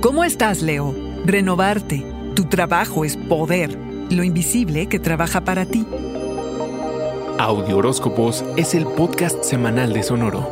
¿Cómo estás, Leo? Renovarte. Tu trabajo es poder. Lo invisible que trabaja para ti. Audio Horóscopos es el podcast semanal de Sonoro.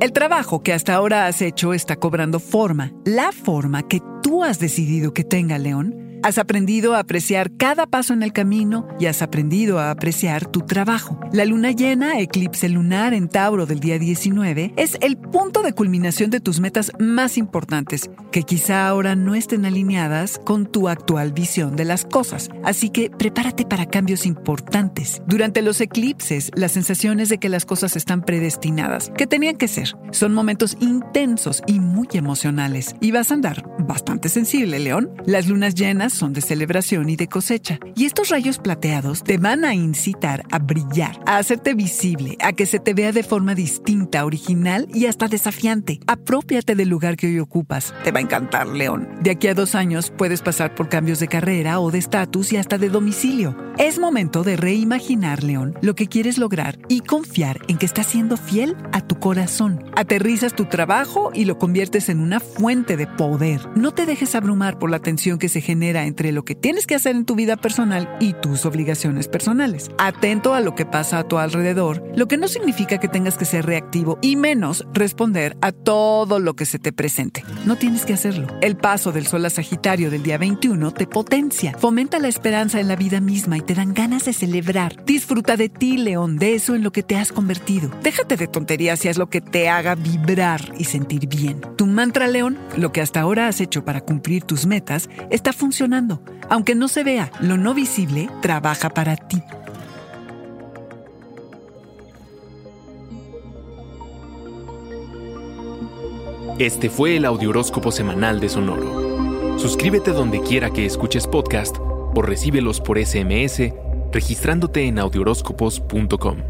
El trabajo que hasta ahora has hecho está cobrando forma, la forma que tú has decidido que tenga, León. Has aprendido a apreciar cada paso en el camino y has aprendido a apreciar tu trabajo. La luna llena, eclipse lunar en Tauro del día 19, es el punto de culminación de tus metas más importantes, que quizá ahora no estén alineadas con tu actual visión de las cosas. Así que prepárate para cambios importantes. Durante los eclipses, las sensaciones de que las cosas están predestinadas, que tenían que ser, son momentos intensos y muy emocionales. Y vas a andar bastante sensible, León. Las lunas llenas son de celebración y de cosecha. Y estos rayos plateados te van a incitar a brillar, a hacerte visible, a que se te vea de forma distinta, original y hasta desafiante. Apropiate del lugar que hoy ocupas. Te va a encantar, León. De aquí a dos años puedes pasar por cambios de carrera o de estatus y hasta de domicilio. Es momento de reimaginar, León, lo que quieres lograr y confiar en que estás siendo fiel a tu corazón. Aterrizas tu trabajo y lo conviertes en una fuente de poder. No te dejes abrumar por la tensión que se genera entre lo que tienes que hacer en tu vida personal y tus obligaciones personales. Atento a lo que pasa a tu alrededor, lo que no significa que tengas que ser reactivo y menos responder a todo lo que se te presente. No tienes que hacerlo. El paso del sol a Sagitario del día 21 te potencia, fomenta la esperanza en la vida misma y te dan ganas de celebrar. Disfruta de ti, León, de eso en lo que te has convertido. Déjate de tonterías y haz lo que te haga vibrar y sentir bien. Tu mantra, León, lo que hasta ahora has hecho para cumplir tus metas, está funcionando. Aunque no se vea, lo no visible trabaja para ti. Este fue el Audioróscopo semanal de Sonoro. Suscríbete donde quiera que escuches podcast o recíbelos por SMS registrándote en audioróscopos.com.